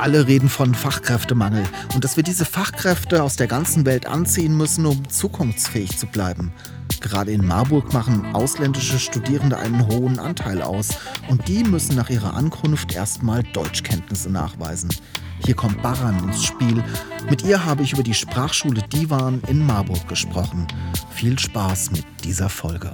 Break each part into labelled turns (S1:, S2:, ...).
S1: Alle reden von Fachkräftemangel und dass wir diese Fachkräfte aus der ganzen Welt anziehen müssen, um zukunftsfähig zu bleiben. Gerade in Marburg machen ausländische Studierende einen hohen Anteil aus und die müssen nach ihrer Ankunft erstmal Deutschkenntnisse nachweisen. Hier kommt Baran ins Spiel. Mit ihr habe ich über die Sprachschule Divan in Marburg gesprochen. Viel Spaß mit dieser Folge.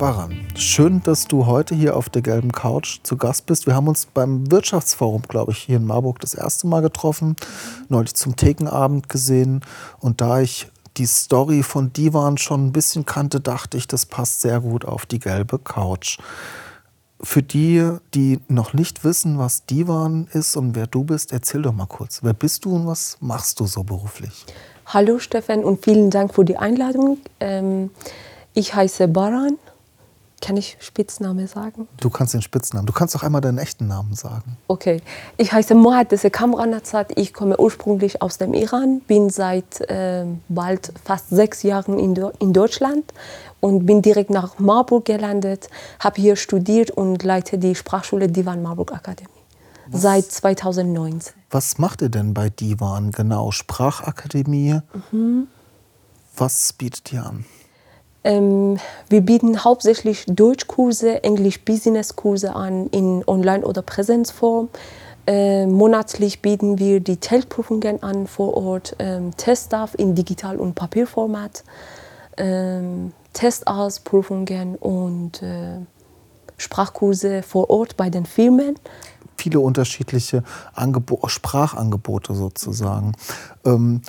S1: Baran, schön, dass du heute hier auf der gelben Couch zu Gast bist. Wir haben uns beim Wirtschaftsforum, glaube ich, hier in Marburg das erste Mal getroffen, neulich zum Thekenabend gesehen. Und da ich die Story von Divan schon ein bisschen kannte, dachte ich, das passt sehr gut auf die gelbe Couch. Für die, die noch nicht wissen, was Divan ist und wer du bist, erzähl doch mal kurz. Wer bist du und was machst du so beruflich?
S2: Hallo Stefan und vielen Dank für die Einladung. Ähm, ich heiße Baran kann ich Spitzname sagen?
S1: Du kannst den Spitznamen. Du kannst doch einmal deinen echten Namen sagen.
S2: Okay. Ich heiße Mohaddese Kamranazad. Ich komme ursprünglich aus dem Iran, bin seit äh, bald fast sechs Jahren in, in Deutschland und bin direkt nach Marburg gelandet, habe hier studiert und leite die Sprachschule Divan Marburg Akademie. Was, seit 2019.
S1: Was macht ihr denn bei Divan genau? Sprachakademie? Mhm. Was bietet ihr an?
S2: Ähm, wir bieten hauptsächlich Deutschkurse, Englisch-Business-Kurse an in Online- oder Präsenzform. Äh, monatlich bieten wir die Teltprüfungen an vor Ort, ähm, Teststaff in Digital- und Papierformat, ähm, Testausprüfungen und äh, Sprachkurse vor Ort bei den Firmen.
S1: Viele unterschiedliche Angebo Sprachangebote sozusagen. Ähm,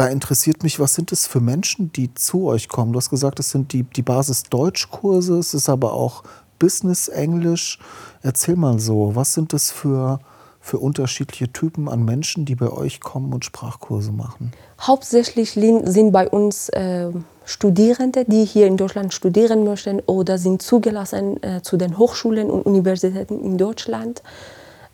S1: da interessiert mich, was sind es für Menschen, die zu euch kommen? Du hast gesagt, es sind die, die Basis Deutschkurse, es ist aber auch Business Englisch. Erzähl mal so, was sind das für, für unterschiedliche Typen an Menschen, die bei euch kommen und Sprachkurse machen?
S2: Hauptsächlich sind bei uns äh, Studierende, die hier in Deutschland studieren möchten oder sind zugelassen äh, zu den Hochschulen und Universitäten in Deutschland.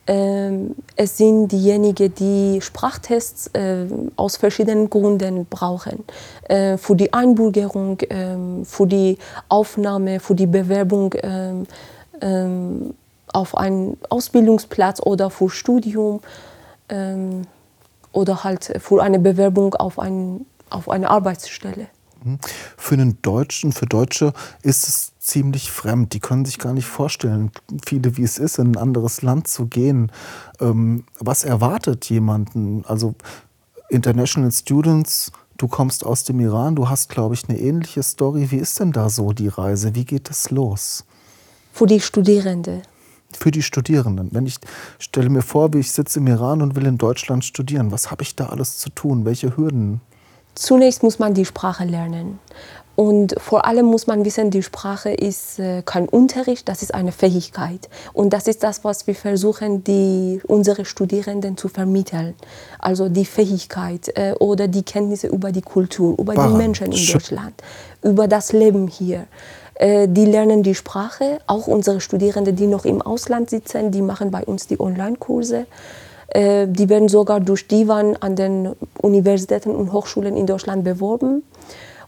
S2: Ähm, es sind diejenigen, die Sprachtests äh, aus verschiedenen Gründen brauchen. Äh, für die Einbürgerung, äh, für die Aufnahme, für die Bewerbung ähm, ähm, auf einen Ausbildungsplatz oder für Studium oder halt für eine Bewerbung auf, ein, auf eine Arbeitsstelle.
S1: Für einen Deutschen, für Deutsche ist es ziemlich fremd. Die können sich gar nicht vorstellen, viele, wie es ist, in ein anderes Land zu gehen. Ähm, was erwartet jemanden? Also International Students, du kommst aus dem Iran, du hast, glaube ich, eine ähnliche Story. Wie ist denn da so die Reise? Wie geht es los?
S2: Für die Studierenden.
S1: Für die Studierenden. Wenn ich stelle mir vor, wie ich sitze im Iran und will in Deutschland studieren, was habe ich da alles zu tun? Welche Hürden
S2: Zunächst muss man die Sprache lernen. Und vor allem muss man wissen, die Sprache ist äh, kein Unterricht, das ist eine Fähigkeit. Und das ist das, was wir versuchen, die, unsere Studierenden zu vermitteln. Also die Fähigkeit äh, oder die Kenntnisse über die Kultur, über Baran. die Menschen in Deutschland, über das Leben hier. Äh, die lernen die Sprache, auch unsere Studierenden, die noch im Ausland sitzen, die machen bei uns die Online-Kurse. Äh, die werden sogar durch Divan an den Universitäten und Hochschulen in Deutschland beworben.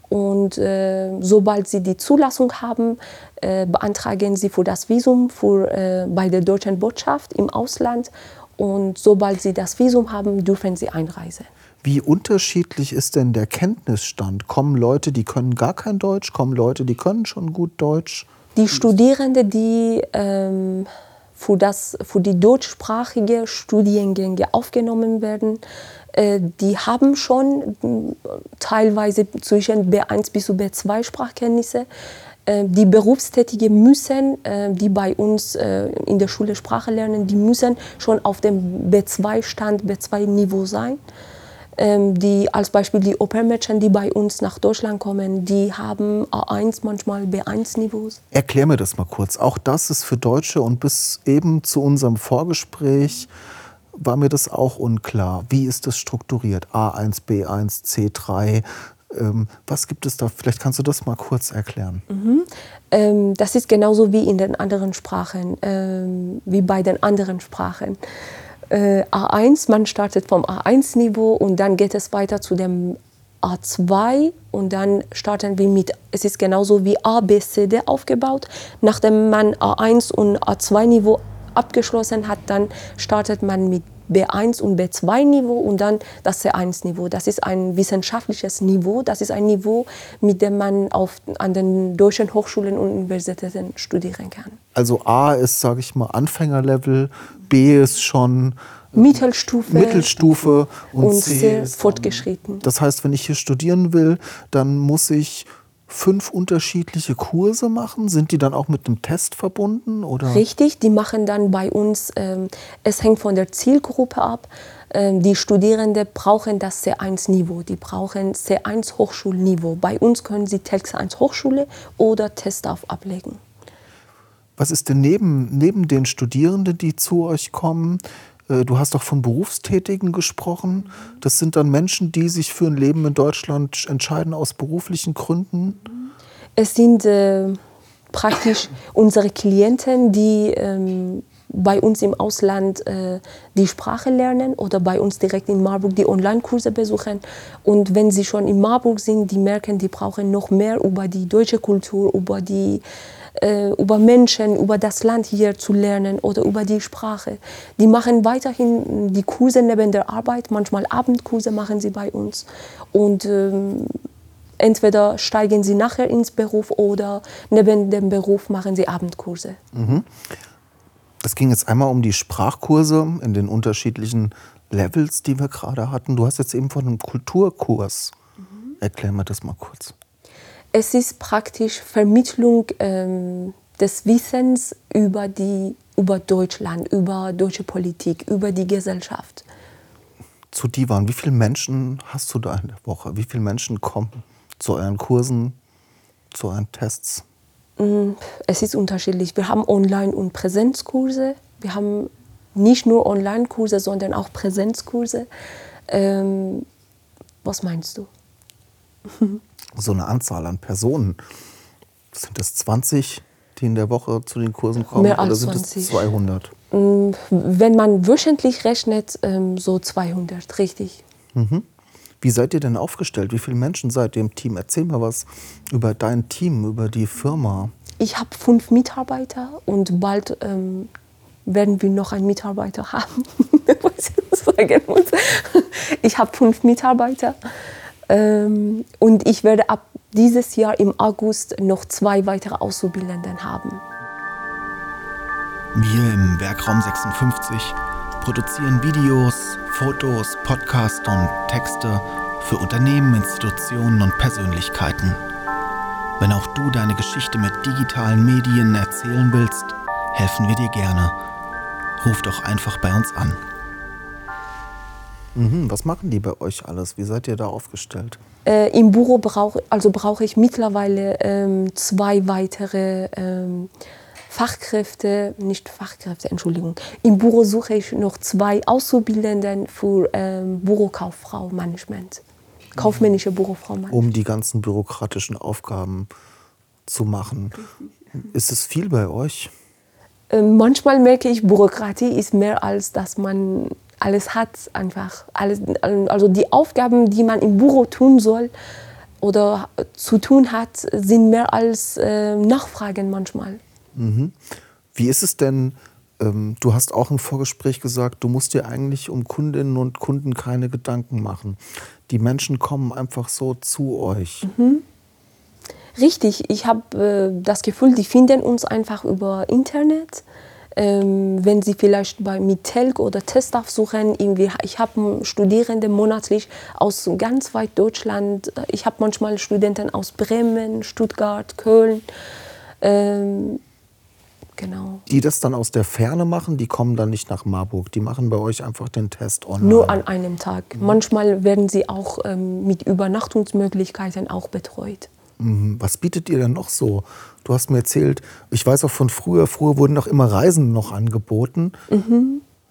S2: Und äh, sobald sie die Zulassung haben, äh, beantragen sie für das Visum für, äh, bei der deutschen Botschaft im Ausland. Und sobald sie das Visum haben, dürfen sie einreisen.
S1: Wie unterschiedlich ist denn der Kenntnisstand? Kommen Leute, die können gar kein Deutsch? Kommen Leute, die können schon gut Deutsch?
S2: Die Studierenden, die ähm, für, das, für die deutschsprachige Studiengänge aufgenommen werden, äh, die haben schon äh, teilweise zwischen B1 bis zu B2 Sprachkenntnisse. Äh, die Berufstätigen müssen, die bei uns in der Schule Sprache lernen, die müssen schon auf dem B2-Stand, B2-Niveau sein. Ähm, die, als Beispiel die Opermädchen, die bei uns nach Deutschland kommen, die haben A1, manchmal B1-Niveaus.
S1: Erklär mir das mal kurz. Auch das ist für Deutsche und bis eben zu unserem Vorgespräch war mir das auch unklar. Wie ist das strukturiert? A1, B1, C3, ähm, was gibt es da? Vielleicht kannst du das mal kurz erklären.
S2: Mhm. Ähm, das ist genauso wie in den anderen Sprachen, ähm, wie bei den anderen Sprachen. Äh, A1, man startet vom A1-Niveau und dann geht es weiter zu dem A2 und dann starten wir mit, es ist genauso wie A, B, C, D aufgebaut. Nachdem man A1 und A2-Niveau abgeschlossen hat, dann startet man mit B1 und B2-Niveau und dann das C1-Niveau. Das ist ein wissenschaftliches Niveau. Das ist ein Niveau, mit dem man auf, an den deutschen Hochschulen und Universitäten studieren kann.
S1: Also A ist, sage ich mal, Anfängerlevel, B ist schon
S2: Mittelstufe,
S1: Mittelstufe und,
S2: und
S1: C
S2: sehr
S1: ist
S2: fortgeschritten.
S1: Das heißt, wenn ich hier studieren will, dann muss ich fünf unterschiedliche Kurse machen? Sind die dann auch mit einem Test verbunden? Oder?
S2: Richtig, die machen dann bei uns, ähm, es hängt von der Zielgruppe ab. Ähm, die Studierenden brauchen das C1-Niveau, die brauchen C1-Hochschulniveau. Bei uns können sie TELX 1 Hochschule oder Testauf ablegen.
S1: Was ist denn neben, neben den Studierenden, die zu euch kommen, Du hast auch von Berufstätigen gesprochen. Das sind dann Menschen, die sich für ein Leben in Deutschland entscheiden aus beruflichen Gründen.
S2: Es sind äh, praktisch unsere Klienten, die ähm, bei uns im Ausland äh, die Sprache lernen oder bei uns direkt in Marburg die Online-Kurse besuchen. Und wenn sie schon in Marburg sind, die merken, die brauchen noch mehr über die deutsche Kultur, über die äh, über Menschen, über das Land hier zu lernen oder über die Sprache. Die machen weiterhin die Kurse neben der Arbeit, manchmal Abendkurse machen sie bei uns. Und ähm, entweder steigen sie nachher ins Beruf oder neben dem Beruf machen sie Abendkurse.
S1: Mhm. Es ging jetzt einmal um die Sprachkurse in den unterschiedlichen Levels, die wir gerade hatten. Du hast jetzt eben von einem Kulturkurs. Mhm. Erklär mir das mal kurz.
S2: Es ist praktisch Vermittlung ähm, des Wissens über, die, über Deutschland, über deutsche Politik, über die Gesellschaft.
S1: Zu Divan, wie viele Menschen hast du da in der Woche? Wie viele Menschen kommen zu euren Kursen, zu euren Tests?
S2: Mm, es ist unterschiedlich. Wir haben Online- und Präsenzkurse. Wir haben nicht nur Online-Kurse, sondern auch Präsenzkurse. Ähm, was meinst du?
S1: so eine Anzahl an Personen. Sind das 20, die in der Woche zu den Kursen kommen?
S2: Mehr als
S1: oder sind
S2: 20.
S1: es 200?
S2: Mm, wenn man wöchentlich rechnet, ähm, so 200, richtig.
S1: Mhm. Wie seid ihr denn aufgestellt? Wie viele Menschen seid ihr im Team? Erzähl mal was über dein Team, über die Firma.
S2: Ich habe fünf Mitarbeiter und bald ähm, werden wir noch einen Mitarbeiter haben. Ich habe fünf Mitarbeiter. Ähm, und ich werde ab dieses Jahr im August noch zwei weitere Auszubildenden haben.
S1: Wir im Werkraum 56 produzieren Videos, Fotos, Podcasts und Texte für Unternehmen, Institutionen und Persönlichkeiten. Wenn auch du deine Geschichte mit digitalen Medien erzählen willst, helfen wir dir gerne. Ruf doch einfach bei uns an. Mhm. Was machen die bei euch alles? Wie seid ihr da aufgestellt?
S2: Äh, Im Büro brauche also brauch ich mittlerweile ähm, zwei weitere ähm, Fachkräfte, nicht Fachkräfte, Entschuldigung. Im Büro suche ich noch zwei Auszubildenden für ähm, Bürokauffrau Management. Kaufmännische Bürofrau Management.
S1: Um die ganzen bürokratischen Aufgaben zu machen. Ist es viel bei euch?
S2: Ähm, manchmal merke ich, Bürokratie ist mehr als dass man alles hat einfach. Alles, also die Aufgaben, die man im Büro tun soll oder zu tun hat, sind mehr als äh, Nachfragen manchmal.
S1: Mhm. Wie ist es denn, ähm, du hast auch im Vorgespräch gesagt, du musst dir eigentlich um Kundinnen und Kunden keine Gedanken machen. Die Menschen kommen einfach so zu euch.
S2: Mhm. Richtig, ich habe äh, das Gefühl, die finden uns einfach über Internet ähm, wenn Sie vielleicht bei mit Telk oder Testaff suchen, ich habe Studierende monatlich aus ganz weit Deutschland. Ich habe manchmal Studenten aus Bremen, Stuttgart, Köln. Ähm, genau.
S1: Die das dann aus der Ferne machen, die kommen dann nicht nach Marburg. Die machen bei euch einfach den Test online.
S2: Nur an einem Tag. Manchmal werden sie auch ähm, mit Übernachtungsmöglichkeiten auch betreut.
S1: Mhm. Was bietet ihr denn noch so? Du hast mir erzählt, ich weiß auch von früher, früher wurden auch immer Reisen noch angeboten.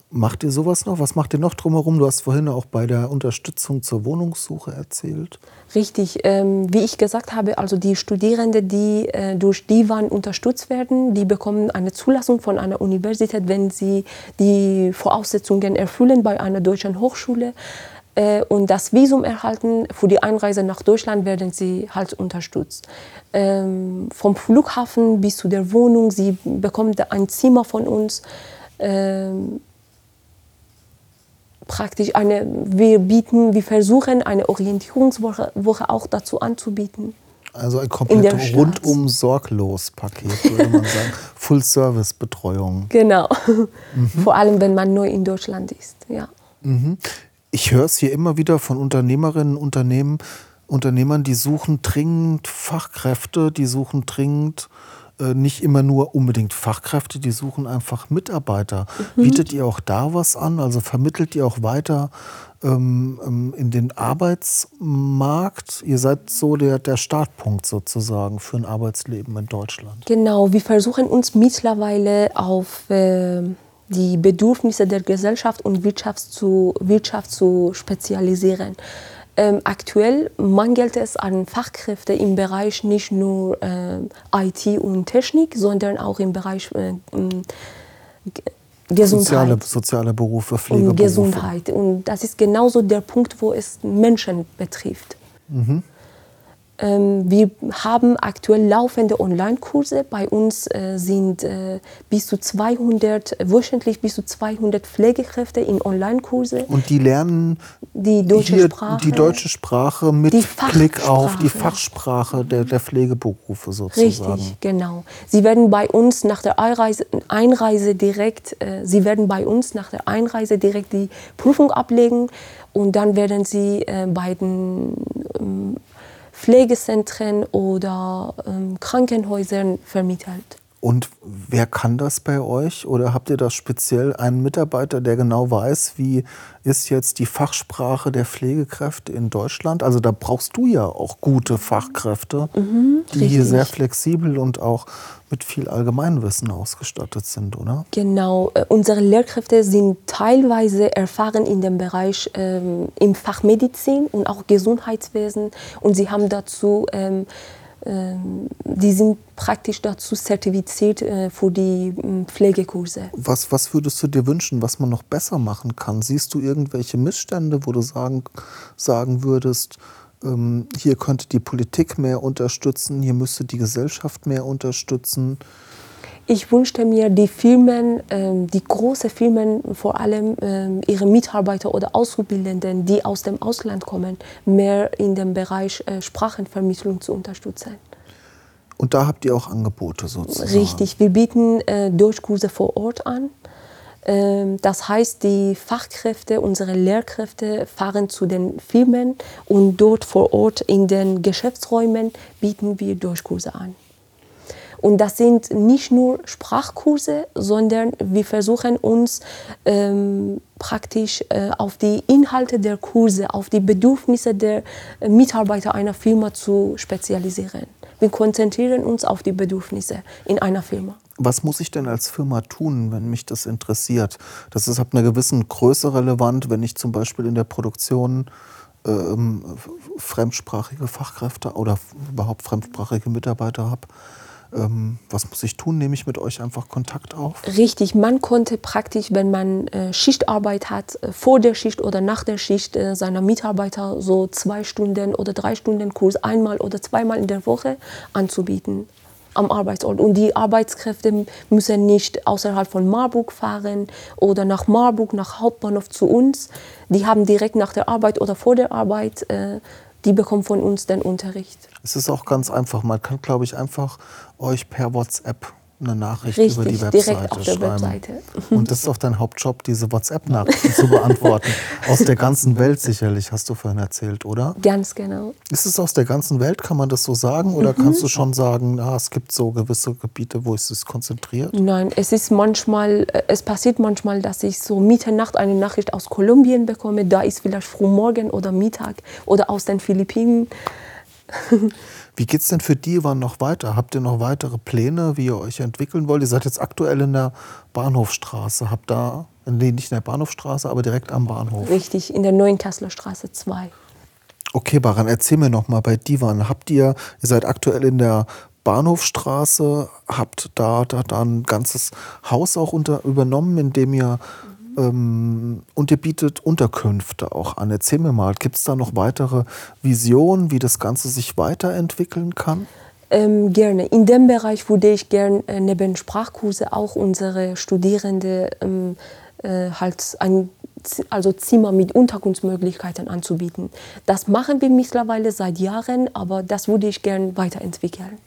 S1: Macht ihr sowas noch? Was macht ihr noch drumherum? Du hast vorhin auch bei der Unterstützung zur Wohnungssuche erzählt.
S2: Richtig, ähm, wie ich gesagt habe, also die Studierenden, die äh, durch Divan unterstützt werden, die bekommen eine Zulassung von einer Universität, wenn sie die Voraussetzungen erfüllen bei einer deutschen Hochschule und das Visum erhalten. Für die Einreise nach Deutschland werden sie halt unterstützt. Ähm, vom Flughafen bis zu der Wohnung, sie bekommen ein Zimmer von uns. Ähm, praktisch eine, wir bieten, wir versuchen eine Orientierungswoche Woche auch dazu anzubieten.
S1: Also ein
S2: In
S1: komplett rundum sorglos Paket, würde man sagen. Full-Service-Betreuung.
S2: Genau. Vor allem, wenn man neu in Deutschland ist. Ja.
S1: Ich höre es hier immer wieder von Unternehmerinnen, Unternehmen, Unternehmern, die suchen dringend Fachkräfte, die suchen dringend äh, nicht immer nur unbedingt Fachkräfte, die suchen einfach Mitarbeiter. Bietet ihr auch da was an? Also vermittelt ihr auch weiter ähm, ähm, in den Arbeitsmarkt? Ihr seid so der, der Startpunkt sozusagen für ein Arbeitsleben in Deutschland.
S2: Genau, wir versuchen uns mittlerweile auf äh, die Bedürfnisse der Gesellschaft und Wirtschaft zu, Wirtschaft zu spezialisieren. Ähm, aktuell mangelt es an Fachkräften im Bereich nicht nur äh, IT und Technik, sondern auch im Bereich äh, Ge- Gesundheit.
S1: Soziale, soziale Berufe,
S2: und
S1: Pflegeberufe.
S2: Gesundheit. Und das ist genauso der Punkt, wo es Menschen betrifft. Ähm, wir haben aktuell laufende Online-Kurse. Bei uns äh, sind äh, bis zu 200, wöchentlich bis zu 200 Pflegekräfte in Online-Kurse.
S1: Und die lernen
S2: Die deutsche
S1: hier
S2: Sprache.
S1: die deutsche Sprache mit Blick auf die
S2: Fachsprache.
S1: Fachsprache der, der Pflegeberufe sozusagen.
S2: Richtig, genau. Sie werden bei uns nach der Einreise, Einreise direkt, äh, Sie werden bei uns nach der Einreise direkt die Prüfung ablegen und dann werden Sie äh, bei den ähm, Pflegezentren oder ähm, Krankenhäusern vermittelt.
S1: Und wer kann das bei euch? Oder habt ihr da speziell einen Mitarbeiter, der genau weiß, wie ist jetzt die Fachsprache der Pflegekräfte in Deutschland? Also da brauchst du ja auch gute Fachkräfte, die hier
S2: Mhm, richtig.
S1: sehr flexibel und auch mit viel Allgemeinwissen ausgestattet sind, oder?
S2: Genau, äh, unsere Lehrkräfte sind teilweise erfahren in dem Bereich ähm, im Fach Medizin und auch Gesundheitswesen und sie haben dazu, ähm, die sind praktisch dazu zertifiziert äh, für die ähm, Pflegekurse.
S1: Was, was würdest du dir wünschen, was man noch besser machen kann? Siehst du irgendwelche Missstände, wo du sagen, sagen würdest, ähm, hier könnte die Politik mehr unterstützen, hier müsste die Gesellschaft mehr unterstützen?
S2: Ich wünschte mir, die Firmen, ähm, die großen Firmen, vor allem ähm, ihre Mitarbeiter oder Auszubildenden, die aus dem Ausland kommen, mehr in dem Bereich äh, Sprachenvermittlung zu unterstützen.
S1: Und da habt ihr auch Angebote sozusagen.
S2: Richtig, wir bieten äh, Deutschkurse vor Ort an. Ähm, das heißt, die Fachkräfte, unsere Lehrkräfte fahren zu den Firmen und dort vor Ort in den Geschäftsräumen bieten wir Deutschkurse an. Und das sind nicht nur Sprachkurse, sondern wir versuchen uns ähm, praktisch äh, auf die Inhalte der Kurse, auf die Bedürfnisse der äh, Mitarbeiter einer Firma zu spezialisieren. Wir konzentrieren uns auf die Bedürfnisse in einer Firma.
S1: Was muss ich denn als Firma tun, wenn mich das interessiert? Das ist ab einer gewissen Größe relevant, wenn ich zum Beispiel in der Produktion ähm, fremdsprachige Fachkräfte oder überhaupt fremdsprachige Mitarbeiter habe. Ähm, was muss ich tun? Nehme ich mit euch einfach Kontakt auf?
S2: Richtig, man konnte praktisch, wenn man äh, Schichtarbeit hat, äh, vor der Schicht oder nach der Schicht äh, seiner Mitarbeiter so zwei Stunden oder drei Stunden Kurs einmal oder zweimal in der Woche anzubieten am Arbeitsort. Und die Arbeitskräfte müssen nicht außerhalb von Marburg fahren oder nach Marburg, nach Hauptbahnhof zu uns. Die haben direkt nach der Arbeit oder vor der Arbeit, äh, die bekommen von uns den Unterricht.
S1: Es ist auch ganz einfach. Man kann, glaube ich, einfach euch per WhatsApp eine Nachricht
S2: Richtig,
S1: über die Webseite schreiben.
S2: Webseite.
S1: Und das ist auch dein Hauptjob, diese WhatsApp-Nachrichten zu beantworten. Aus der ganzen Welt sicherlich, hast du vorhin erzählt, oder?
S2: Ganz genau.
S1: Ist es aus der ganzen Welt, kann man das so sagen? Oder
S2: Mhm.
S1: kannst du schon sagen, ah, es gibt so gewisse Gebiete, wo es sich konzentriert?
S2: Nein, es ist manchmal, äh, es passiert manchmal, dass ich so Mitternacht eine Nachricht aus Kolumbien bekomme. Da ist vielleicht frühmorgen oder Mittag oder aus den Philippinen.
S1: Wie geht es denn für Divan noch weiter? Habt ihr noch weitere Pläne, wie ihr euch entwickeln wollt? Ihr seid jetzt aktuell in der Bahnhofstraße. Habt da, nee, nicht in der Bahnhofstraße, aber direkt am Bahnhof.
S2: Richtig, in der neuen Kasseler Straße 2.
S1: Okay, Baran, erzähl mir noch mal bei Divan. Habt ihr, ihr seid aktuell in der Bahnhofstraße, habt da, da, da ein ganzes Haus auch unter, übernommen, in dem ihr ähm, und ihr bietet Unterkünfte auch an. Erzähl mir mal, gibt es da noch weitere Visionen, wie das Ganze sich weiterentwickeln kann?
S2: Ähm, gerne. In dem Bereich würde ich gerne äh, neben Sprachkurse auch unsere Studierende ähm, äh, halt ein also Zimmer mit Unterkunftsmöglichkeiten anzubieten. Das machen wir mittlerweile seit Jahren, aber das würde ich gerne weiterentwickeln.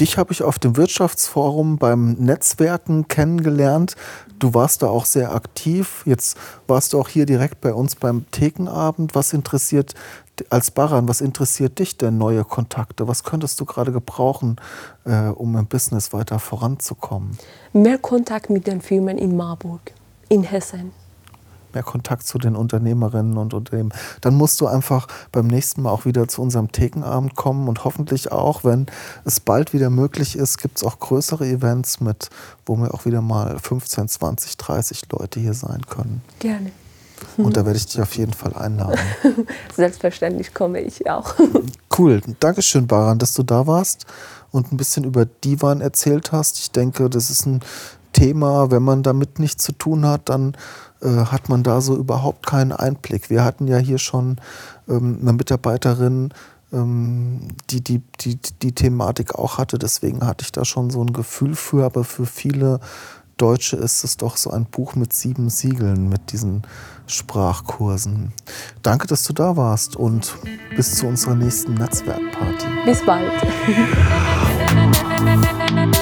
S1: Dich habe ich auf dem Wirtschaftsforum beim Netzwerken kennengelernt. Du warst da auch sehr aktiv. Jetzt warst du auch hier direkt bei uns beim Thekenabend. Was interessiert als Baran, was interessiert dich denn neue Kontakte? Was könntest du gerade gebrauchen, äh, um im Business weiter voranzukommen?
S2: Mehr Kontakt mit den Firmen in Marburg, in Hessen.
S1: Mehr Kontakt zu den Unternehmerinnen und Unternehmen. Dann musst du einfach beim nächsten Mal auch wieder zu unserem Thekenabend kommen und hoffentlich auch, wenn es bald wieder möglich ist, gibt es auch größere Events mit, wo wir auch wieder mal 15, 20, 30 Leute hier sein können.
S2: Gerne.
S1: Und da werde ich dich auf jeden Fall einladen.
S2: Selbstverständlich komme ich auch.
S1: Cool. Dankeschön, Baran, dass du da warst und ein bisschen über Divan erzählt hast. Ich denke, das ist ein Thema, wenn man damit nichts zu tun hat, dann äh, hat man da so überhaupt keinen Einblick. Wir hatten ja hier schon ähm, eine Mitarbeiterin, ähm, die, die, die die Thematik auch hatte. Deswegen hatte ich da schon so ein Gefühl für. Aber für viele Deutsche ist es doch so ein Buch mit sieben Siegeln, mit diesen Sprachkursen. Danke, dass du da warst und bis zu unserer nächsten Netzwerkparty.
S2: Bis bald.